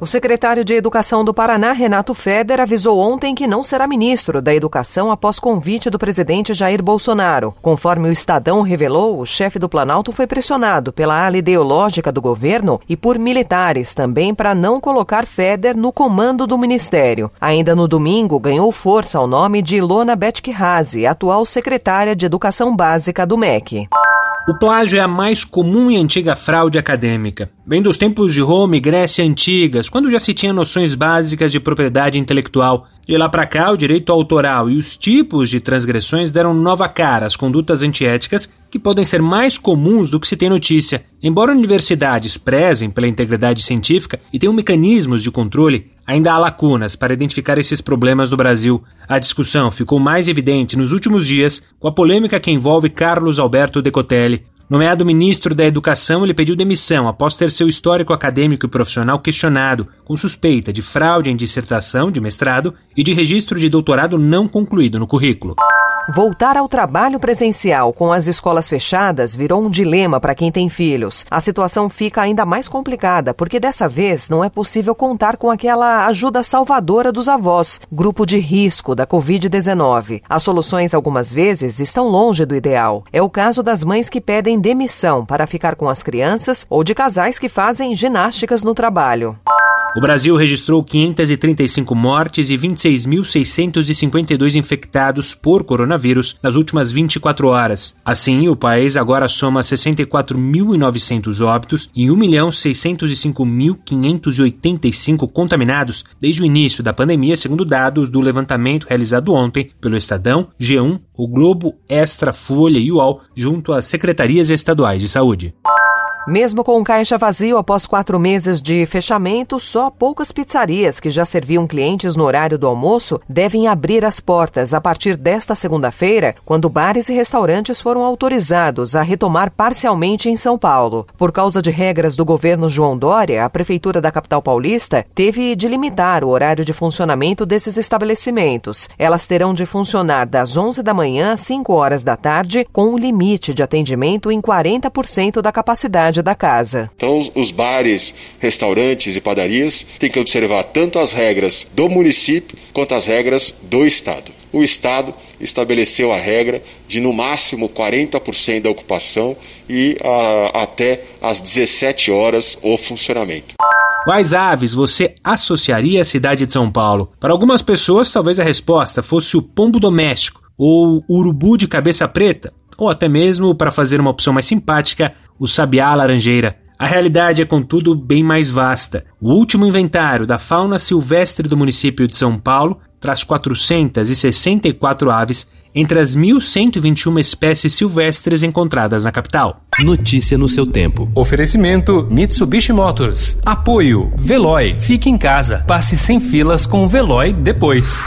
O secretário de Educação do Paraná, Renato Feder, avisou ontem que não será ministro da Educação após convite do presidente Jair Bolsonaro. Conforme o Estadão revelou, o chefe do Planalto foi pressionado pela ala ideológica do governo e por militares também para não colocar Feder no comando do ministério. Ainda no domingo, ganhou força o nome de Ilona Betkihazi, atual secretária de Educação Básica do MEC. O plágio é a mais comum e antiga fraude acadêmica. Vem dos tempos de Roma e Grécia antigas, quando já se tinha noções básicas de propriedade intelectual. De lá para cá, o direito autoral e os tipos de transgressões deram nova cara às condutas antiéticas que podem ser mais comuns do que se tem notícia. Embora universidades prezem pela integridade científica e tenham mecanismos de controle, ainda há lacunas para identificar esses problemas no Brasil. A discussão ficou mais evidente nos últimos dias com a polêmica que envolve Carlos Alberto Decotelli, Nomeado ministro da Educação, ele pediu demissão após ter seu histórico acadêmico e profissional questionado, com suspeita de fraude em dissertação de mestrado e de registro de doutorado não concluído no currículo. Voltar ao trabalho presencial com as escolas fechadas virou um dilema para quem tem filhos. A situação fica ainda mais complicada, porque dessa vez não é possível contar com aquela ajuda salvadora dos avós, grupo de risco da Covid-19. As soluções, algumas vezes, estão longe do ideal. É o caso das mães que pedem demissão para ficar com as crianças ou de casais que fazem ginásticas no trabalho. O Brasil registrou 535 mortes e 26.652 infectados por coronavírus nas últimas 24 horas. Assim, o país agora soma 64.900 óbitos e 1.605.585 contaminados desde o início da pandemia, segundo dados do levantamento realizado ontem pelo Estadão, G1, o Globo, Extra, Folha e UOL, junto às secretarias estaduais de saúde. Mesmo com o caixa vazio após quatro meses de fechamento, só poucas pizzarias que já serviam clientes no horário do almoço devem abrir as portas a partir desta segunda-feira, quando bares e restaurantes foram autorizados a retomar parcialmente em São Paulo. Por causa de regras do governo João Dória, a Prefeitura da capital paulista teve de limitar o horário de funcionamento desses estabelecimentos. Elas terão de funcionar das 11 da manhã às 5 horas da tarde, com um limite de atendimento em 40% da capacidade da casa. Então, os bares, restaurantes e padarias têm que observar tanto as regras do município quanto as regras do Estado. O Estado estabeleceu a regra de no máximo 40% da ocupação e a, até às 17 horas o funcionamento. Quais aves você associaria à cidade de São Paulo? Para algumas pessoas, talvez a resposta fosse o pombo doméstico ou o urubu de cabeça preta, ou até mesmo, para fazer uma opção mais simpática, o sabiá laranjeira. A realidade é, contudo, bem mais vasta. O último inventário da fauna silvestre do município de São Paulo traz 464 aves entre as 1.121 espécies silvestres encontradas na capital. Notícia no seu tempo. Oferecimento Mitsubishi Motors. Apoio Veloy. Fique em casa. Passe sem filas com o Veloy depois.